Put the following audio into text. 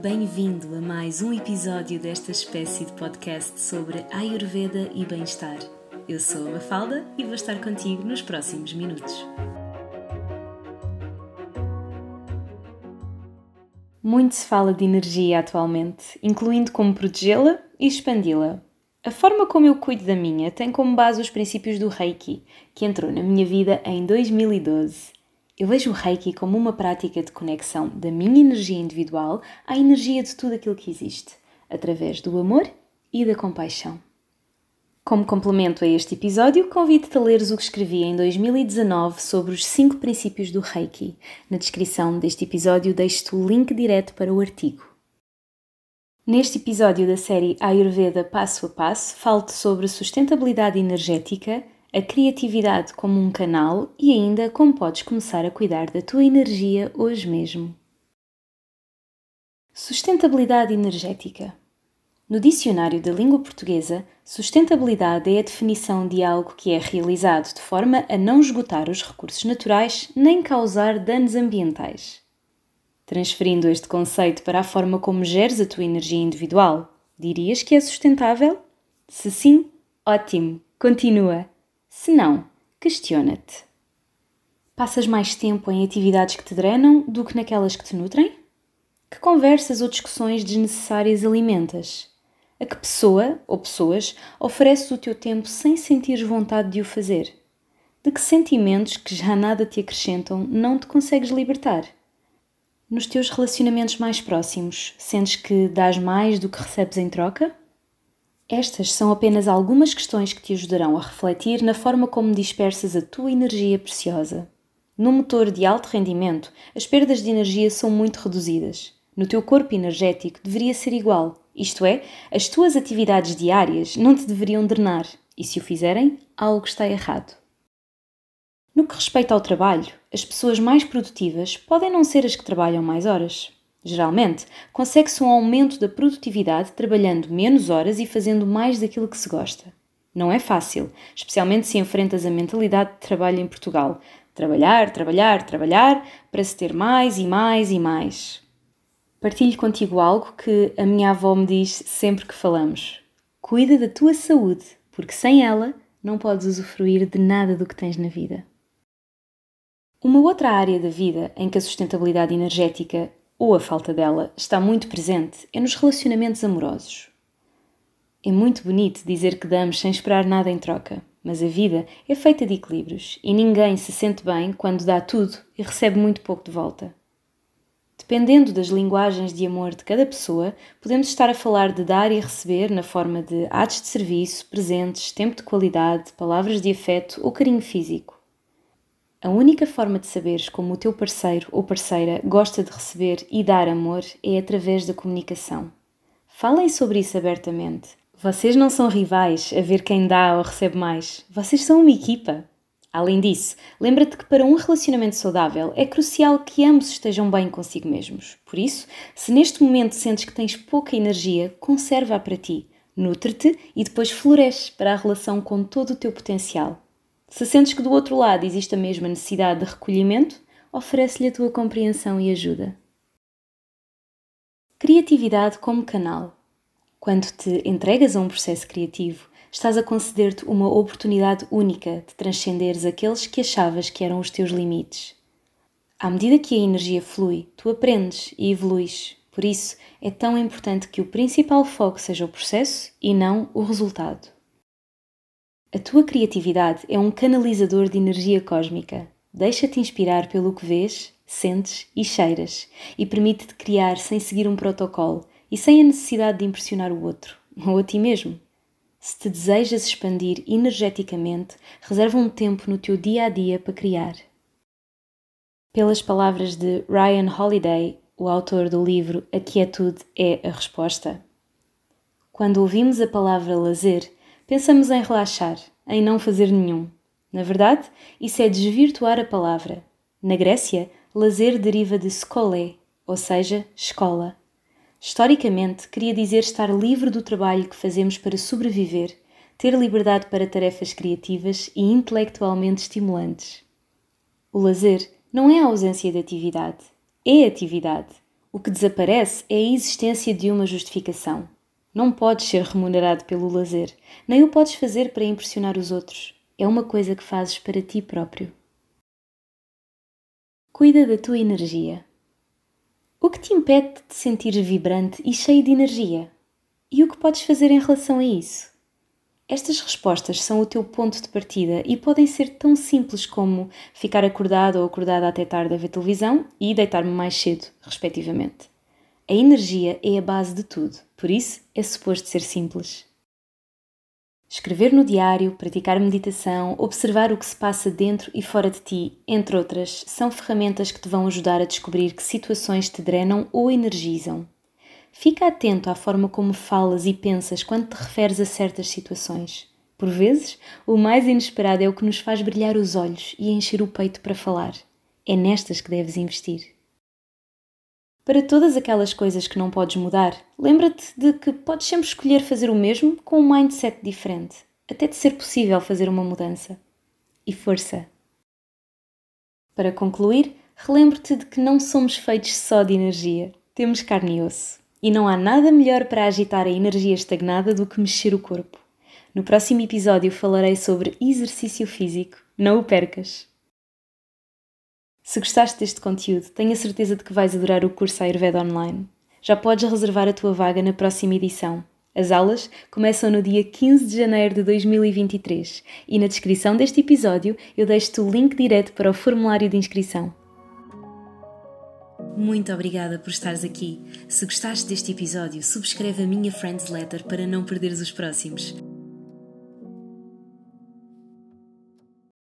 Bem-vindo a mais um episódio desta espécie de podcast sobre Ayurveda e bem-estar. Eu sou a Mafalda e vou estar contigo nos próximos minutos. Muito se fala de energia atualmente, incluindo como protegê-la e expandi-la. A forma como eu cuido da minha tem como base os princípios do Reiki, que entrou na minha vida em 2012. Eu vejo o Reiki como uma prática de conexão da minha energia individual à energia de tudo aquilo que existe, através do amor e da compaixão. Como complemento a este episódio, convido-te a leres o que escrevi em 2019 sobre os 5 princípios do Reiki. Na descrição deste episódio deixo-te o link direto para o artigo. Neste episódio da série Ayurveda Passo a Passo, falo-te sobre sustentabilidade energética, a criatividade como um canal e ainda como podes começar a cuidar da tua energia hoje mesmo. Sustentabilidade energética. No dicionário da língua portuguesa, sustentabilidade é a definição de algo que é realizado de forma a não esgotar os recursos naturais nem causar danos ambientais. Transferindo este conceito para a forma como geres a tua energia individual, dirias que é sustentável? Se sim, ótimo, continua. Se não, questiona-te. Passas mais tempo em atividades que te drenam do que naquelas que te nutrem? Que conversas ou discussões desnecessárias alimentas? A que pessoa ou pessoas ofereces o teu tempo sem sentires vontade de o fazer? De que sentimentos que já nada te acrescentam não te consegues libertar? Nos teus relacionamentos mais próximos, sentes que dás mais do que recebes em troca? Estas são apenas algumas questões que te ajudarão a refletir na forma como dispersas a tua energia preciosa. No motor de alto rendimento, as perdas de energia são muito reduzidas. No teu corpo energético deveria ser igual, isto é, as tuas atividades diárias não te deveriam drenar, e se o fizerem, algo está errado. No que respeita ao trabalho, as pessoas mais produtivas podem não ser as que trabalham mais horas. Geralmente, consegue-se um aumento da produtividade trabalhando menos horas e fazendo mais daquilo que se gosta. Não é fácil, especialmente se enfrentas a mentalidade de trabalho em Portugal. Trabalhar, trabalhar, trabalhar para se ter mais e mais e mais. Partilho contigo algo que a minha avó me diz sempre que falamos: cuida da tua saúde, porque sem ela não podes usufruir de nada do que tens na vida. Uma outra área da vida em que a sustentabilidade energética ou a falta dela, está muito presente é nos relacionamentos amorosos. É muito bonito dizer que damos sem esperar nada em troca, mas a vida é feita de equilíbrios e ninguém se sente bem quando dá tudo e recebe muito pouco de volta. Dependendo das linguagens de amor de cada pessoa, podemos estar a falar de dar e receber na forma de atos de serviço, presentes, tempo de qualidade, palavras de afeto ou carinho físico. A única forma de saberes como o teu parceiro ou parceira gosta de receber e dar amor é através da comunicação. Falem sobre isso abertamente. Vocês não são rivais a ver quem dá ou recebe mais. Vocês são uma equipa. Além disso, lembra-te que para um relacionamento saudável é crucial que ambos estejam bem consigo mesmos. Por isso, se neste momento sentes que tens pouca energia, conserva-a para ti, nutre-te e depois floresce para a relação com todo o teu potencial. Se sentes que do outro lado existe a mesma necessidade de recolhimento, oferece-lhe a tua compreensão e ajuda. Criatividade como canal. Quando te entregas a um processo criativo, estás a conceder-te uma oportunidade única de transcenderes aqueles que achavas que eram os teus limites. À medida que a energia flui, tu aprendes e evoluis. Por isso, é tão importante que o principal foco seja o processo e não o resultado. A tua criatividade é um canalizador de energia cósmica. Deixa-te inspirar pelo que vês, sentes e cheiras e permite-te criar sem seguir um protocolo e sem a necessidade de impressionar o outro ou a ti mesmo. Se te desejas expandir energeticamente, reserva um tempo no teu dia a dia para criar. Pelas palavras de Ryan Holiday, o autor do livro A Quietude é a Resposta. Quando ouvimos a palavra lazer, Pensamos em relaxar, em não fazer nenhum. Na verdade, isso é desvirtuar a palavra. Na Grécia, lazer deriva de skole, ou seja, escola. Historicamente, queria dizer estar livre do trabalho que fazemos para sobreviver, ter liberdade para tarefas criativas e intelectualmente estimulantes. O lazer não é a ausência de atividade, é atividade. O que desaparece é a existência de uma justificação. Não podes ser remunerado pelo lazer, nem o podes fazer para impressionar os outros. É uma coisa que fazes para ti próprio. Cuida da tua energia. O que te impede de te sentir vibrante e cheio de energia? E o que podes fazer em relação a isso? Estas respostas são o teu ponto de partida e podem ser tão simples como ficar acordado ou acordada até tarde a ver televisão e deitar-me mais cedo, respectivamente. A energia é a base de tudo, por isso é suposto ser simples. Escrever no diário, praticar meditação, observar o que se passa dentro e fora de ti, entre outras, são ferramentas que te vão ajudar a descobrir que situações te drenam ou energizam. Fica atento à forma como falas e pensas quando te referes a certas situações. Por vezes, o mais inesperado é o que nos faz brilhar os olhos e encher o peito para falar. É nestas que deves investir. Para todas aquelas coisas que não podes mudar, lembra-te de que podes sempre escolher fazer o mesmo com um mindset diferente, até de ser possível fazer uma mudança. E força! Para concluir, relembro-te de que não somos feitos só de energia, temos carne e osso. E não há nada melhor para agitar a energia estagnada do que mexer o corpo. No próximo episódio falarei sobre exercício físico. Não o percas! Se gostaste deste conteúdo, tenho a certeza de que vais adorar o curso Ayurveda Online. Já podes reservar a tua vaga na próxima edição. As aulas começam no dia 15 de janeiro de 2023 e na descrição deste episódio eu deixo-te o link direto para o formulário de inscrição. Muito obrigada por estares aqui. Se gostaste deste episódio, subscreve a minha Friends Letter para não perderes os próximos.